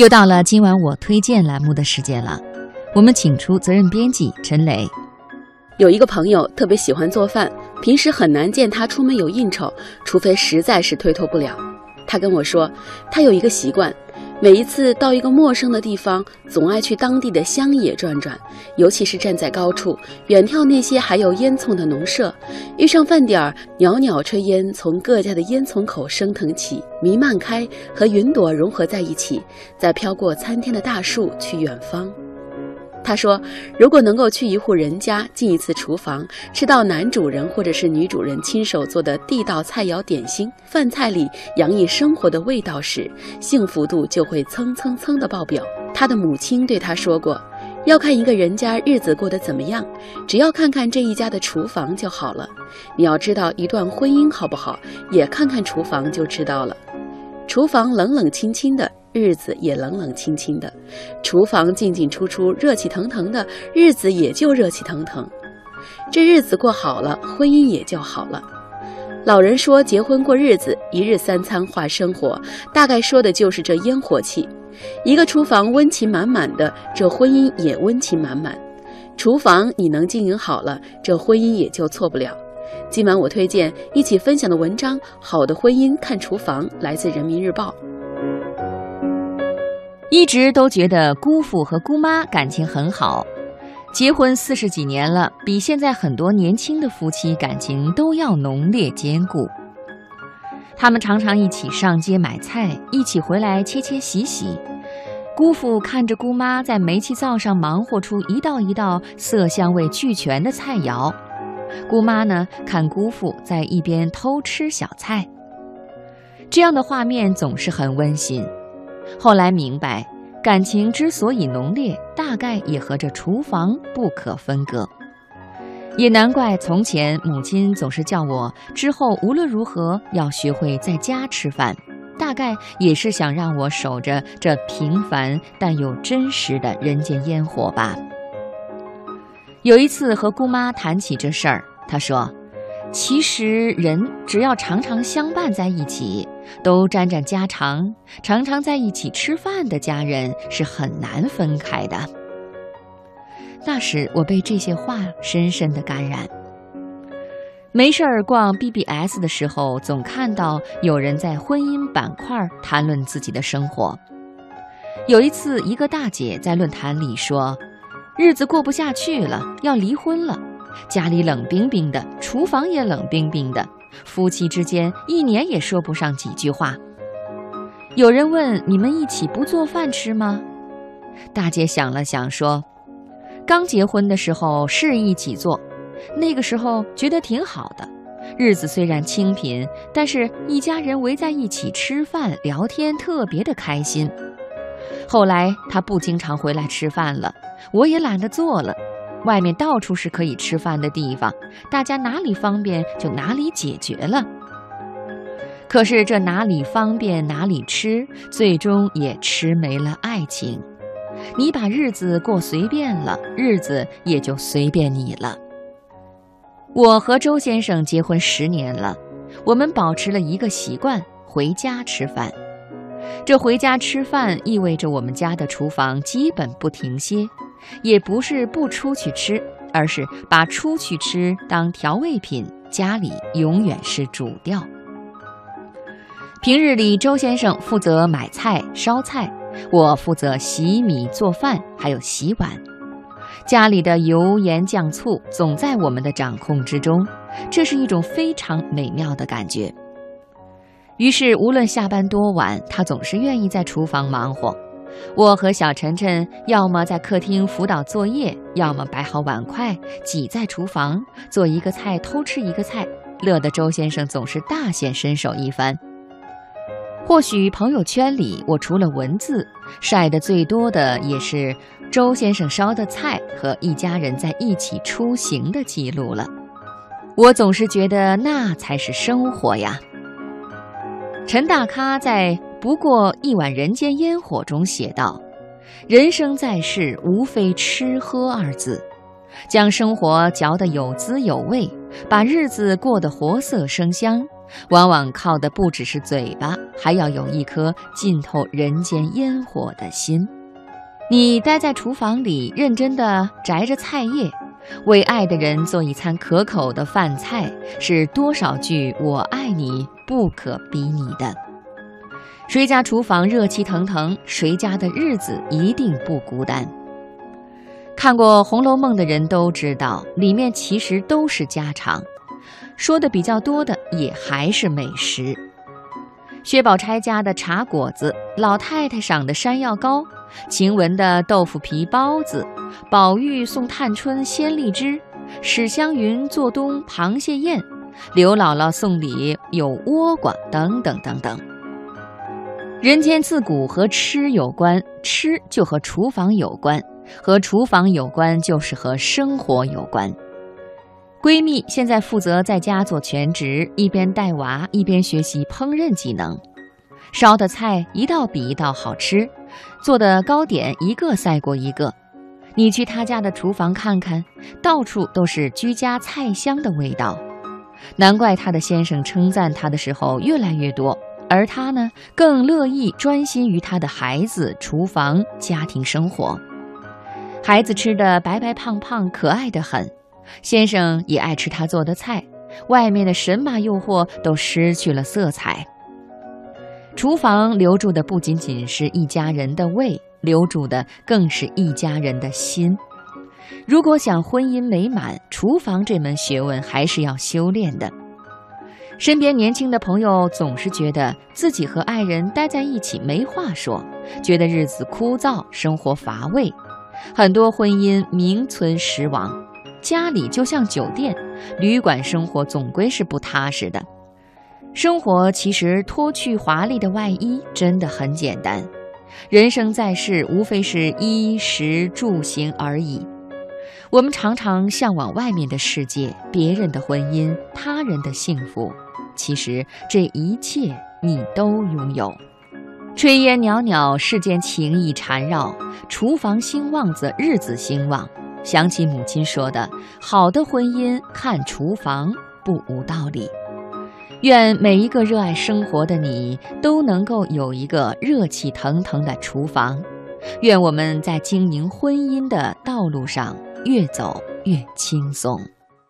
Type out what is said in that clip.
又到了今晚我推荐栏目的时间了，我们请出责任编辑陈雷。有一个朋友特别喜欢做饭，平时很难见他出门有应酬，除非实在是推脱不了。他跟我说，他有一个习惯，每一次到一个陌生的地方，总爱去当地的乡野转转，尤其是站在高处，远眺那些还有烟囱的农舍。遇上饭点儿，袅袅炊烟从各家的烟囱口升腾起，弥漫开，和云朵融合在一起，再飘过参天的大树去远方。他说：“如果能够去一户人家，进一次厨房，吃到男主人或者是女主人亲手做的地道菜肴点心，饭菜里洋溢生活的味道时，幸福度就会蹭蹭蹭的爆表。”他的母亲对他说过：“要看一个人家日子过得怎么样，只要看看这一家的厨房就好了。你要知道一段婚姻好不好，也看看厨房就知道了。厨房冷冷清清的。”日子也冷冷清清的，厨房进进出出，热气腾腾的，日子也就热气腾腾。这日子过好了，婚姻也就好了。老人说，结婚过日子，一日三餐化生活，大概说的就是这烟火气。一个厨房温情满满的，这婚姻也温情满满。厨房你能经营好了，这婚姻也就错不了。今晚我推荐一起分享的文章《好的婚姻看厨房》，来自人民日报。一直都觉得姑父和姑妈感情很好，结婚四十几年了，比现在很多年轻的夫妻感情都要浓烈坚固。他们常常一起上街买菜，一起回来切切洗洗。姑父看着姑妈在煤气灶上忙活出一道一道色香味俱全的菜肴，姑妈呢看姑父在一边偷吃小菜。这样的画面总是很温馨。后来明白，感情之所以浓烈，大概也和这厨房不可分割。也难怪从前母亲总是叫我之后无论如何要学会在家吃饭，大概也是想让我守着这平凡但又真实的人间烟火吧。有一次和姑妈谈起这事儿，她说。其实，人只要常常相伴在一起，都沾沾家常，常常在一起吃饭的家人是很难分开的。那时，我被这些话深深的感染。没事儿逛 BBS 的时候，总看到有人在婚姻板块谈论自己的生活。有一次，一个大姐在论坛里说：“日子过不下去了，要离婚了。”家里冷冰冰的，厨房也冷冰冰的，夫妻之间一年也说不上几句话。有人问：“你们一起不做饭吃吗？”大姐想了想说：“刚结婚的时候是一起做，那个时候觉得挺好的，日子虽然清贫，但是一家人围在一起吃饭聊天，特别的开心。后来他不经常回来吃饭了，我也懒得做了。”外面到处是可以吃饭的地方，大家哪里方便就哪里解决了。可是这哪里方便哪里吃，最终也吃没了爱情。你把日子过随便了，日子也就随便你了。我和周先生结婚十年了，我们保持了一个习惯：回家吃饭。这回家吃饭意味着我们家的厨房基本不停歇。也不是不出去吃，而是把出去吃当调味品，家里永远是主调。平日里，周先生负责买菜、烧菜，我负责洗米、做饭，还有洗碗。家里的油盐酱醋总在我们的掌控之中，这是一种非常美妙的感觉。于是，无论下班多晚，他总是愿意在厨房忙活。我和小晨晨要么在客厅辅导作业，要么摆好碗筷，挤在厨房做一个菜偷吃一个菜，乐得周先生总是大显身手一番。或许朋友圈里，我除了文字晒得最多的，也是周先生烧的菜和一家人在一起出行的记录了。我总是觉得那才是生活呀。陈大咖在。不过一碗人间烟火中写道：“人生在世，无非吃喝二字，将生活嚼得有滋有味，把日子过得活色生香，往往靠的不只是嘴巴，还要有一颗浸透人间烟火的心。你待在厨房里，认真地摘着菜叶，为爱的人做一餐可口的饭菜，是多少句“我爱你”不可比拟的。谁家厨房热气腾腾，谁家的日子一定不孤单。看过《红楼梦》的人都知道，里面其实都是家常，说的比较多的也还是美食。薛宝钗家的茶果子，老太太赏的山药糕，晴雯的豆腐皮包子，宝玉送探春鲜荔枝，史湘云做东螃蟹宴，刘姥姥送礼有倭瓜等等等等。人间自古和吃有关，吃就和厨房有关。和厨房有关，就是和生活有关。闺蜜现在负责在家做全职，一边带娃一边学习烹饪技能，烧的菜一道比一道好吃，做的糕点一个赛过一个。你去她家的厨房看看，到处都是居家菜香的味道。难怪她的先生称赞她的时候越来越多，而她呢，更乐意专心于她的孩子、厨房、家庭生活。孩子吃的白白胖胖，可爱的很。先生也爱吃他做的菜，外面的神马诱惑都失去了色彩。厨房留住的不仅仅是一家人的胃，留住的更是一家人的心。如果想婚姻美满，厨房这门学问还是要修炼的。身边年轻的朋友总是觉得自己和爱人待在一起没话说，觉得日子枯燥，生活乏味。很多婚姻名存实亡，家里就像酒店、旅馆，生活总归是不踏实的。生活其实脱去华丽的外衣，真的很简单。人生在世，无非是衣食住行而已。我们常常向往外面的世界，别人的婚姻，他人的幸福。其实这一切你都拥有。炊烟袅袅，世间情意缠绕；厨房兴旺则日子兴旺。想起母亲说的：“好的婚姻看厨房，不无道理。”愿每一个热爱生活的你都能够有一个热气腾腾的厨房。愿我们在经营婚姻的道路上越走越轻松。